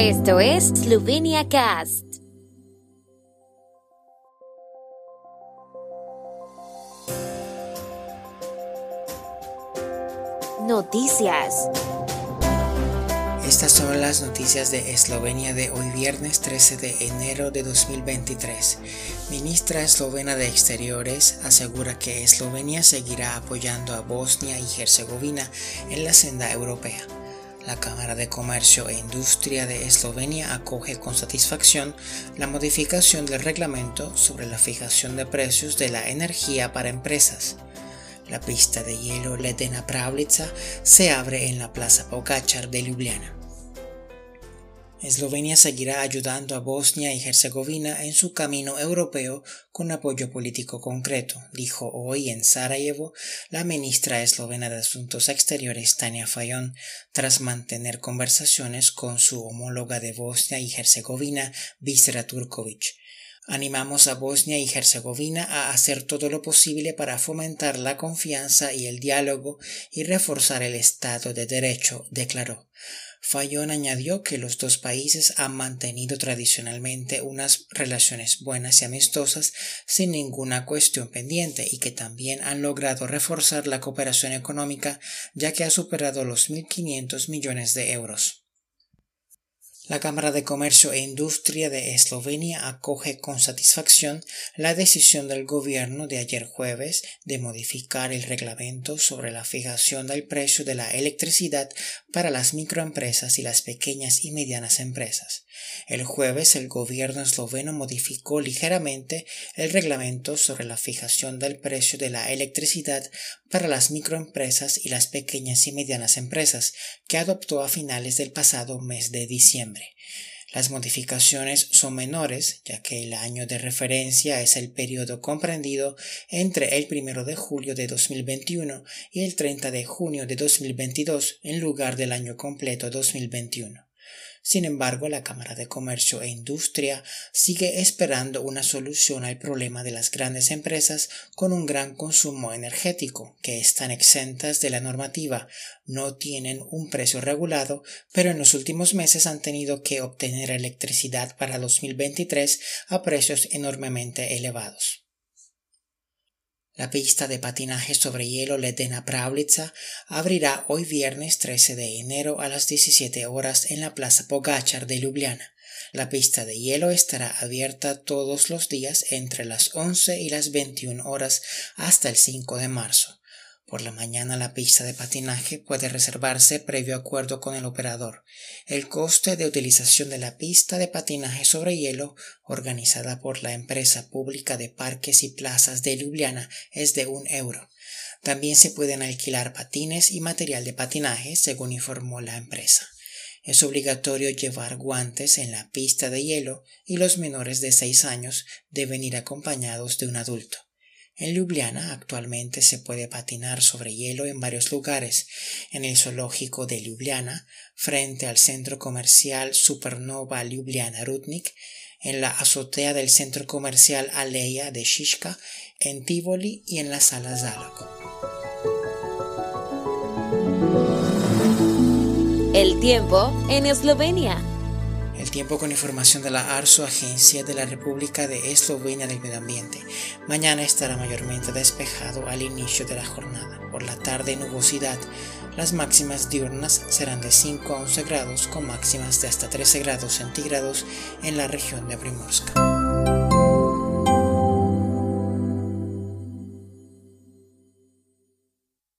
Esto es Slovenia Cast. Noticias. Estas son las noticias de Eslovenia de hoy viernes 13 de enero de 2023. Ministra eslovena de Exteriores asegura que Eslovenia seguirá apoyando a Bosnia y Herzegovina en la senda europea. La Cámara de Comercio e Industria de Eslovenia acoge con satisfacción la modificación del reglamento sobre la fijación de precios de la energía para empresas. La pista de hielo Ledena Pravlica se abre en la Plaza Pogačar de Ljubljana. Eslovenia seguirá ayudando a Bosnia y Herzegovina en su camino europeo con apoyo político concreto, dijo hoy en Sarajevo la ministra eslovena de Asuntos Exteriores Tania Fayon, tras mantener conversaciones con su homóloga de Bosnia y Herzegovina, Visra Turkovic. Animamos a Bosnia y Herzegovina a hacer todo lo posible para fomentar la confianza y el diálogo y reforzar el Estado de Derecho, declaró. Fayón añadió que los dos países han mantenido tradicionalmente unas relaciones buenas y amistosas sin ninguna cuestión pendiente y que también han logrado reforzar la cooperación económica ya que ha superado los 1.500 millones de euros. La Cámara de Comercio e Industria de Eslovenia acoge con satisfacción la decisión del gobierno de ayer jueves de modificar el reglamento sobre la fijación del precio de la electricidad para las microempresas y las pequeñas y medianas empresas. El jueves el gobierno esloveno modificó ligeramente el reglamento sobre la fijación del precio de la electricidad para las microempresas y las pequeñas y medianas empresas, que adoptó a finales del pasado mes de diciembre. Las modificaciones son menores, ya que el año de referencia es el periodo comprendido entre el 1 de julio de 2021 y el 30 de junio de 2022 en lugar del año completo 2021. Sin embargo, la Cámara de Comercio e Industria sigue esperando una solución al problema de las grandes empresas con un gran consumo energético, que están exentas de la normativa, no tienen un precio regulado, pero en los últimos meses han tenido que obtener electricidad para 2023 a precios enormemente elevados. La pista de patinaje sobre hielo Ledena Pravlica abrirá hoy viernes 13 de enero a las 17 horas en la Plaza Pogachar de Ljubljana. La pista de hielo estará abierta todos los días entre las 11 y las 21 horas hasta el 5 de marzo. Por la mañana la pista de patinaje puede reservarse previo acuerdo con el operador. El coste de utilización de la pista de patinaje sobre hielo, organizada por la empresa pública de parques y plazas de Ljubljana, es de un euro. También se pueden alquilar patines y material de patinaje, según informó la empresa. Es obligatorio llevar guantes en la pista de hielo y los menores de 6 años deben ir acompañados de un adulto. En Ljubljana actualmente se puede patinar sobre hielo en varios lugares, en el zoológico de Ljubljana, frente al centro comercial Supernova Ljubljana Rudnik, en la azotea del centro comercial Aleja de Shishka, en Tivoli y en la sala Zalog. El tiempo en Eslovenia. Tiempo con información de la ARSO, Agencia de la República de Eslovenia del Medio Ambiente. Mañana estará mayormente despejado al inicio de la jornada. Por la tarde, nubosidad. Las máximas diurnas serán de 5 a 11 grados, con máximas de hasta 13 grados centígrados en la región de Primorska.